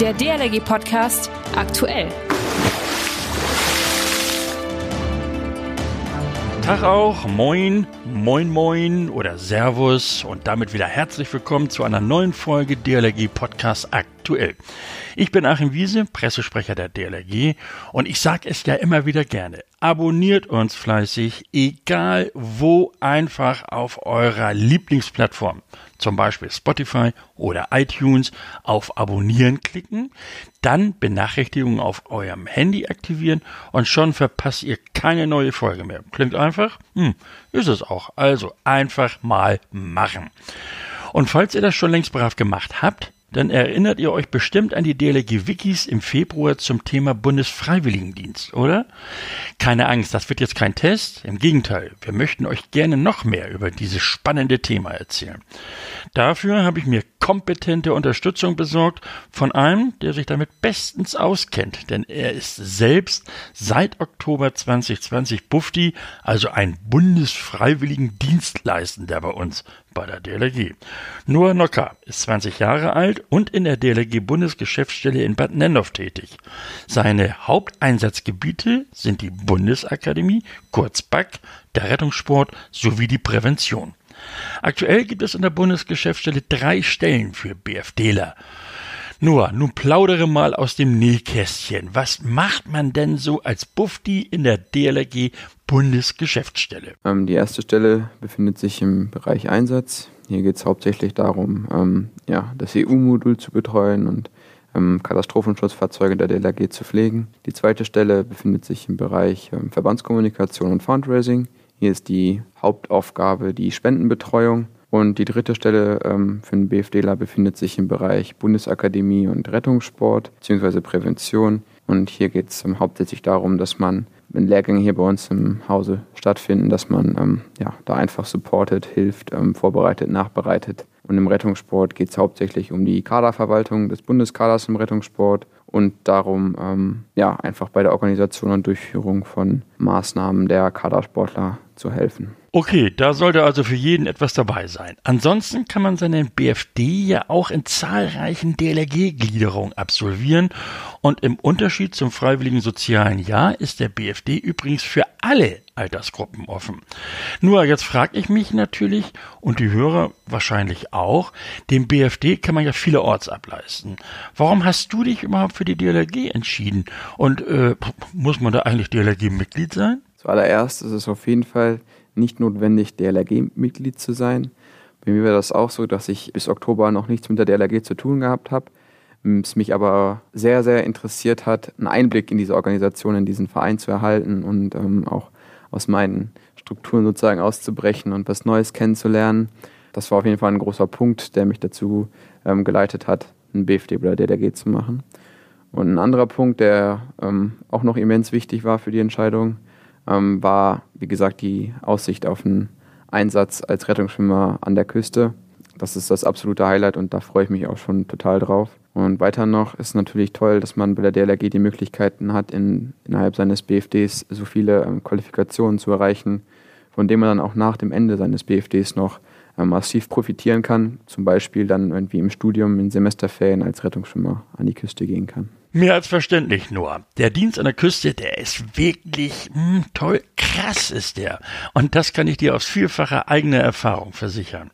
Der DLRG Podcast aktuell. Tag auch, moin, moin moin oder Servus und damit wieder herzlich willkommen zu einer neuen Folge DLRG Podcast aktuell. Ich bin Achim Wiese, Pressesprecher der DLRG und ich sage es ja immer wieder gerne. Abonniert uns fleißig, egal wo, einfach auf eurer Lieblingsplattform, zum Beispiel Spotify oder iTunes, auf Abonnieren klicken, dann Benachrichtigungen auf eurem Handy aktivieren und schon verpasst ihr keine neue Folge mehr. Klingt einfach? Hm, ist es auch. Also einfach mal machen. Und falls ihr das schon längst brav gemacht habt, dann erinnert ihr euch bestimmt an die DLRG-Wikis im Februar zum Thema Bundesfreiwilligendienst, oder? Keine Angst, das wird jetzt kein Test. Im Gegenteil, wir möchten euch gerne noch mehr über dieses spannende Thema erzählen. Dafür habe ich mir kompetente Unterstützung besorgt von einem, der sich damit bestens auskennt, denn er ist selbst seit Oktober 2020 Bufti, also ein Bundesfreiwilligendienstleistender bei uns bei der DLRG. Noah Nocker ist 20 Jahre alt und in der DLRG Bundesgeschäftsstelle in Bad Nennhoff tätig. Seine Haupteinsatzgebiete sind die Bundesakademie, kurz BAK, der Rettungssport sowie die Prävention. Aktuell gibt es in der Bundesgeschäftsstelle drei Stellen für BFDler. Noah, nun plaudere mal aus dem Nähkästchen. Was macht man denn so als Bufti in der DLRG Bundesgeschäftsstelle? Ähm, die erste Stelle befindet sich im Bereich Einsatz. Hier geht es hauptsächlich darum, ähm, ja, das EU-Modul zu betreuen und ähm, Katastrophenschutzfahrzeuge der DLRG zu pflegen. Die zweite Stelle befindet sich im Bereich ähm, Verbandskommunikation und Fundraising. Hier ist die Hauptaufgabe die Spendenbetreuung. Und die dritte Stelle ähm, für den BFDler befindet sich im Bereich Bundesakademie und Rettungssport bzw. Prävention. Und hier geht es ähm, hauptsächlich darum, dass man, wenn Lehrgänge hier bei uns im Hause stattfinden, dass man ähm, ja, da einfach supportet, hilft, ähm, vorbereitet, nachbereitet. Und im Rettungssport geht es hauptsächlich um die Kaderverwaltung des Bundeskaders im Rettungssport und darum, ähm, ja, einfach bei der Organisation und Durchführung von Maßnahmen der Kadersportler zu helfen. Okay, da sollte also für jeden etwas dabei sein. Ansonsten kann man seinen BFD ja auch in zahlreichen DLRG-Gliederungen absolvieren und im Unterschied zum freiwilligen sozialen Jahr ist der BFD übrigens für alle Altersgruppen offen. Nur jetzt frage ich mich natürlich und die Hörer wahrscheinlich auch, den BFD kann man ja vielerorts ableisten. Warum hast du dich überhaupt für die DLRG entschieden und äh, muss man da eigentlich DLRG-Mitglied sein? Zuallererst ist es auf jeden Fall nicht notwendig, DLRG-Mitglied zu sein. Bei mir war das auch so, dass ich bis Oktober noch nichts mit der DLRG zu tun gehabt habe. Es mich aber sehr, sehr interessiert hat, einen Einblick in diese Organisation, in diesen Verein zu erhalten und ähm, auch aus meinen Strukturen sozusagen auszubrechen und was Neues kennenzulernen. Das war auf jeden Fall ein großer Punkt, der mich dazu ähm, geleitet hat, einen BFD oder DLRG zu machen. Und ein anderer Punkt, der ähm, auch noch immens wichtig war für die Entscheidung, ähm, war, wie gesagt, die Aussicht auf einen Einsatz als Rettungsschwimmer an der Küste. Das ist das absolute Highlight und da freue ich mich auch schon total drauf. Und weiter noch ist natürlich toll, dass man bei der DLRG die Möglichkeiten hat, in, innerhalb seines BFDs so viele ähm, Qualifikationen zu erreichen, von denen man dann auch nach dem Ende seines BFDs noch äh, massiv profitieren kann. Zum Beispiel dann irgendwie im Studium in Semesterferien als Rettungsschwimmer an die Küste gehen kann. Mehr als verständlich nur. Der Dienst an der Küste, der ist wirklich mh, hm, toll, krass ist der. Und das kann ich dir aus vielfacher eigener Erfahrung versichern.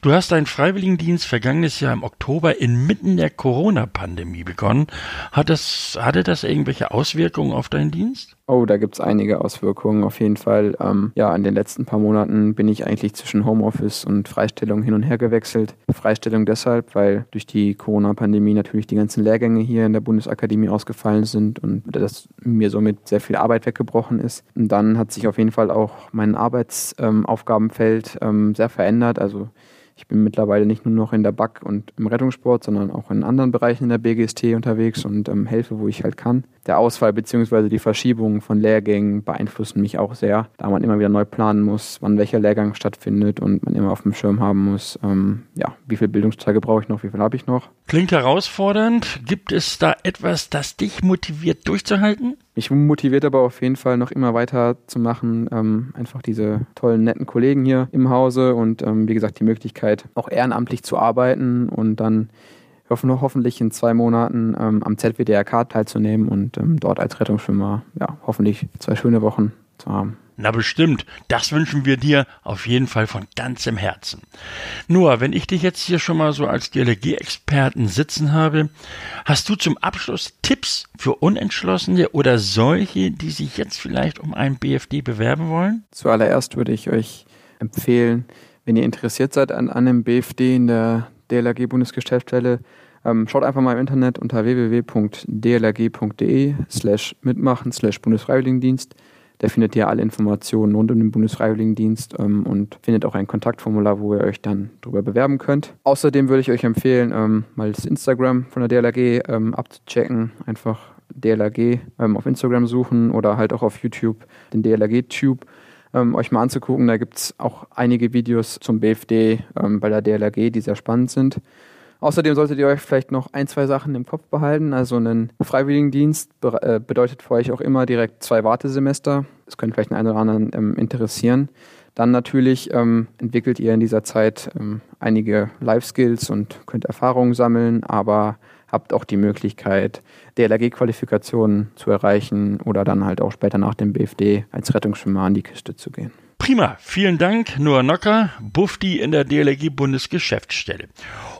Du hast deinen Freiwilligendienst vergangenes Jahr im Oktober inmitten der Corona-Pandemie begonnen. Hat das, hatte das irgendwelche Auswirkungen auf deinen Dienst? Oh, da gibt es einige Auswirkungen auf jeden Fall. Ähm, ja, in den letzten paar Monaten bin ich eigentlich zwischen Homeoffice und Freistellung hin und her gewechselt. Freistellung deshalb, weil durch die Corona-Pandemie natürlich die ganzen Lehrgänge hier in der Bundesakademie ausgefallen sind und das mir somit sehr viel Arbeit weggebrochen ist. Und dann hat sich auf jeden Fall auch mein Arbeitsaufgabenfeld ähm, sehr verändert. Also ich bin mittlerweile nicht nur noch in der BAK und im Rettungssport, sondern auch in anderen Bereichen in der BGST unterwegs und ähm, helfe, wo ich halt kann. Der Ausfall bzw. die Verschiebung von Lehrgängen beeinflussen mich auch sehr, da man immer wieder neu planen muss, wann welcher Lehrgang stattfindet und man immer auf dem Schirm haben muss, ähm, ja, wie viele Bildungstage brauche ich noch, wie viel habe ich noch. Klingt herausfordernd. Gibt es da etwas, das dich motiviert durchzuhalten? Mich motiviert aber auf jeden Fall noch immer weiter zu machen. Ähm, einfach diese tollen, netten Kollegen hier im Hause und ähm, wie gesagt die Möglichkeit, auch ehrenamtlich zu arbeiten und dann hoffentlich in zwei Monaten ähm, am ZWDRK teilzunehmen und ähm, dort als Rettungsschwimmer ja, hoffentlich zwei schöne Wochen zu haben. Na bestimmt, das wünschen wir dir auf jeden Fall von ganzem Herzen. Nur, wenn ich dich jetzt hier schon mal so als DLG-Experten sitzen habe, hast du zum Abschluss Tipps für Unentschlossene oder solche, die sich jetzt vielleicht um einen BFD bewerben wollen? Zuallererst würde ich euch empfehlen, wenn ihr interessiert seid an, einem BFD in der DLRG-Bundesgeschäftsstelle, ähm, schaut einfach mal im Internet unter www.dlrg.de slash mitmachen slash Bundesfreiwilligendienst. Da findet ihr alle Informationen rund um den Bundesfreiwilligendienst ähm, und findet auch ein Kontaktformular, wo ihr euch dann darüber bewerben könnt. Außerdem würde ich euch empfehlen, ähm, mal das Instagram von der DLRG ähm, abzuchecken. Einfach DLRG ähm, auf Instagram suchen oder halt auch auf YouTube den DLRG-Tube. Ähm, euch mal anzugucken. Da gibt es auch einige Videos zum BFD ähm, bei der DLRG, die sehr spannend sind. Außerdem solltet ihr euch vielleicht noch ein, zwei Sachen im Kopf behalten. Also ein Freiwilligendienst äh, bedeutet für euch auch immer direkt zwei Wartesemester. Das könnte vielleicht einen oder anderen ähm, interessieren. Dann natürlich ähm, entwickelt ihr in dieser Zeit ähm, einige Life-Skills und könnt Erfahrungen sammeln, aber habt auch die Möglichkeit, DLRG-Qualifikationen zu erreichen oder dann halt auch später nach dem BFD als Rettungsschwimmer an die Küste zu gehen. Prima, vielen Dank, Noah Nocker, Bufti in der DLRG Bundesgeschäftsstelle.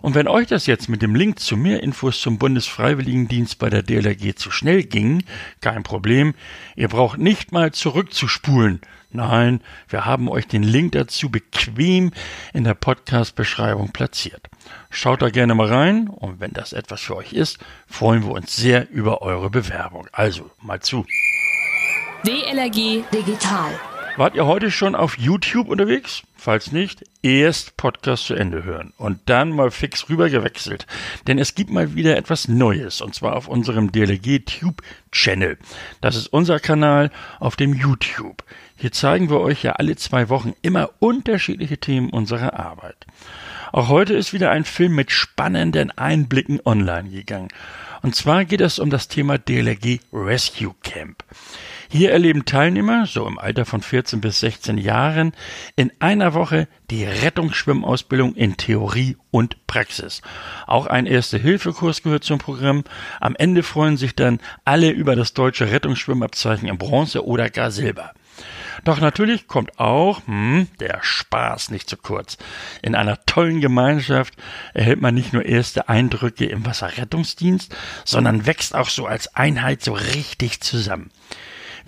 Und wenn euch das jetzt mit dem Link zu mehr Infos zum Bundesfreiwilligendienst bei der DLRG zu schnell ging, kein Problem, ihr braucht nicht mal zurückzuspulen. Nein, wir haben euch den Link dazu bequem in der Podcast-Beschreibung platziert. Schaut da gerne mal rein und wenn das etwas für euch ist, freuen wir uns sehr über eure Bewerbung. Also, mal zu. DLRG Digital Wart ihr heute schon auf YouTube unterwegs? Falls nicht, erst Podcast zu Ende hören und dann mal fix rüber gewechselt. Denn es gibt mal wieder etwas Neues und zwar auf unserem DLG Tube Channel. Das ist unser Kanal auf dem YouTube. Hier zeigen wir euch ja alle zwei Wochen immer unterschiedliche Themen unserer Arbeit. Auch heute ist wieder ein Film mit spannenden Einblicken online gegangen. Und zwar geht es um das Thema DLRG Rescue Camp. Hier erleben Teilnehmer, so im Alter von 14 bis 16 Jahren, in einer Woche die Rettungsschwimmausbildung in Theorie und Praxis. Auch ein Erste-Hilfe-Kurs gehört zum Programm. Am Ende freuen sich dann alle über das deutsche Rettungsschwimmabzeichen in Bronze oder gar Silber. Doch natürlich kommt auch hm, der Spaß nicht zu kurz. In einer tollen Gemeinschaft erhält man nicht nur erste Eindrücke im Wasserrettungsdienst, sondern wächst auch so als Einheit so richtig zusammen.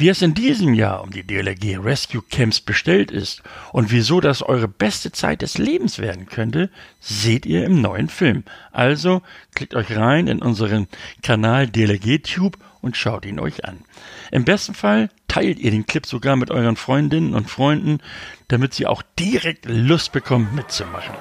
Wie es in diesem Jahr um die DLRG Rescue Camps bestellt ist und wieso das eure beste Zeit des Lebens werden könnte, seht ihr im neuen Film. Also klickt euch rein in unseren Kanal DLRG Tube und schaut ihn euch an. Im besten Fall teilt ihr den Clip sogar mit euren Freundinnen und Freunden, damit sie auch direkt Lust bekommen mitzumachen.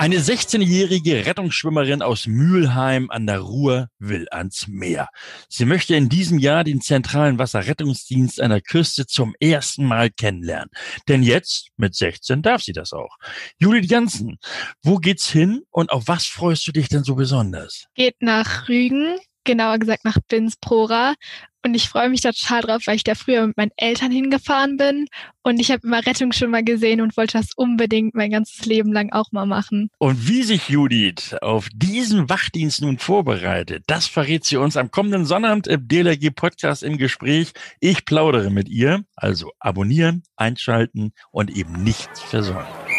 Eine 16-jährige Rettungsschwimmerin aus Mülheim an der Ruhr will ans Meer. Sie möchte in diesem Jahr den zentralen Wasserrettungsdienst an der Küste zum ersten Mal kennenlernen. Denn jetzt, mit 16, darf sie das auch. Judith Jansen, wo geht's hin und auf was freust du dich denn so besonders? Geht nach Rügen, genauer gesagt nach Binsprora. Und ich freue mich da total drauf, weil ich da früher mit meinen Eltern hingefahren bin. Und ich habe immer Rettungsschwimmer gesehen und wollte das unbedingt mein ganzes Leben lang auch mal machen. Und wie sich Judith auf diesen Wachdienst nun vorbereitet, das verrät sie uns am kommenden Sonnabend im DLRG Podcast im Gespräch. Ich plaudere mit ihr. Also abonnieren, einschalten und eben nichts versäumen.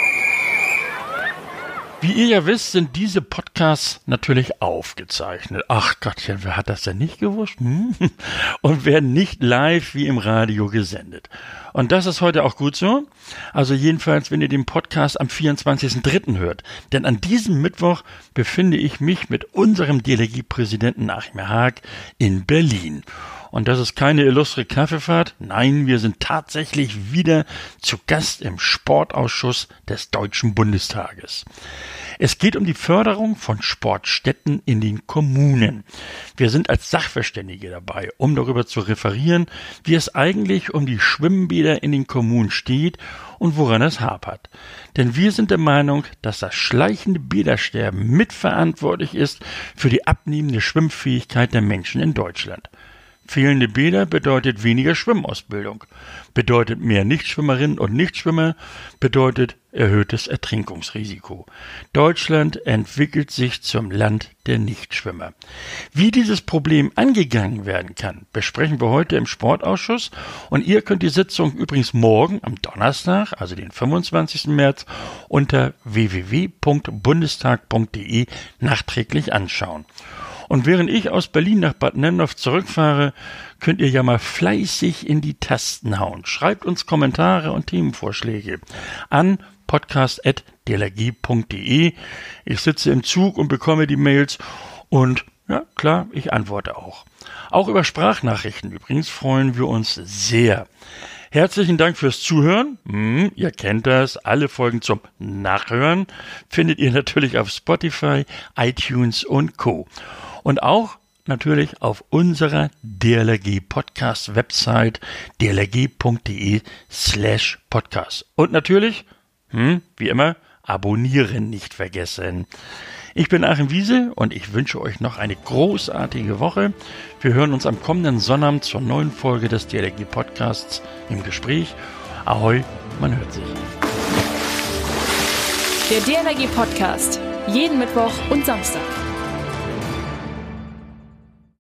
Wie ihr ja wisst, sind diese Podcasts natürlich aufgezeichnet. Ach Gottchen, wer hat das denn nicht gewusst? Hm? Und werden nicht live wie im Radio gesendet. Und das ist heute auch gut so. Also jedenfalls, wenn ihr den Podcast am 24.03. hört. Denn an diesem Mittwoch befinde ich mich mit unserem Delegiepräsidenten Achim Haag in Berlin. Und das ist keine illustre Kaffeefahrt. Nein, wir sind tatsächlich wieder zu Gast im Sportausschuss des Deutschen Bundestages. Es geht um die Förderung von Sportstätten in den Kommunen. Wir sind als Sachverständige dabei, um darüber zu referieren, wie es eigentlich um die Schwimmbäder in den Kommunen steht und woran es hapert. Denn wir sind der Meinung, dass das schleichende Bädersterben mitverantwortlich ist für die abnehmende Schwimmfähigkeit der Menschen in Deutschland. Fehlende Bäder bedeutet weniger Schwimmausbildung, bedeutet mehr Nichtschwimmerinnen und Nichtschwimmer, bedeutet erhöhtes Ertrinkungsrisiko. Deutschland entwickelt sich zum Land der Nichtschwimmer. Wie dieses Problem angegangen werden kann, besprechen wir heute im Sportausschuss und ihr könnt die Sitzung übrigens morgen am Donnerstag, also den 25. März, unter www.bundestag.de nachträglich anschauen. Und während ich aus Berlin nach Bad Nennendorf zurückfahre, könnt ihr ja mal fleißig in die Tasten hauen. Schreibt uns Kommentare und Themenvorschläge an podcast.dlg.de. Ich sitze im Zug und bekomme die Mails und ja, klar, ich antworte auch. Auch über Sprachnachrichten übrigens freuen wir uns sehr. Herzlichen Dank fürs Zuhören. Hm, ihr kennt das. Alle Folgen zum Nachhören findet ihr natürlich auf Spotify, iTunes und Co und auch natürlich auf unserer DLRG Podcast Website dlrg.de slash podcast. Und natürlich, hm, wie immer, abonnieren nicht vergessen. Ich bin Achim Wiese und ich wünsche euch noch eine großartige Woche. Wir hören uns am kommenden Sonnabend zur neuen Folge des DLRG Podcasts im Gespräch. Ahoi, man hört sich. Der DLRG Podcast. Jeden Mittwoch und Samstag.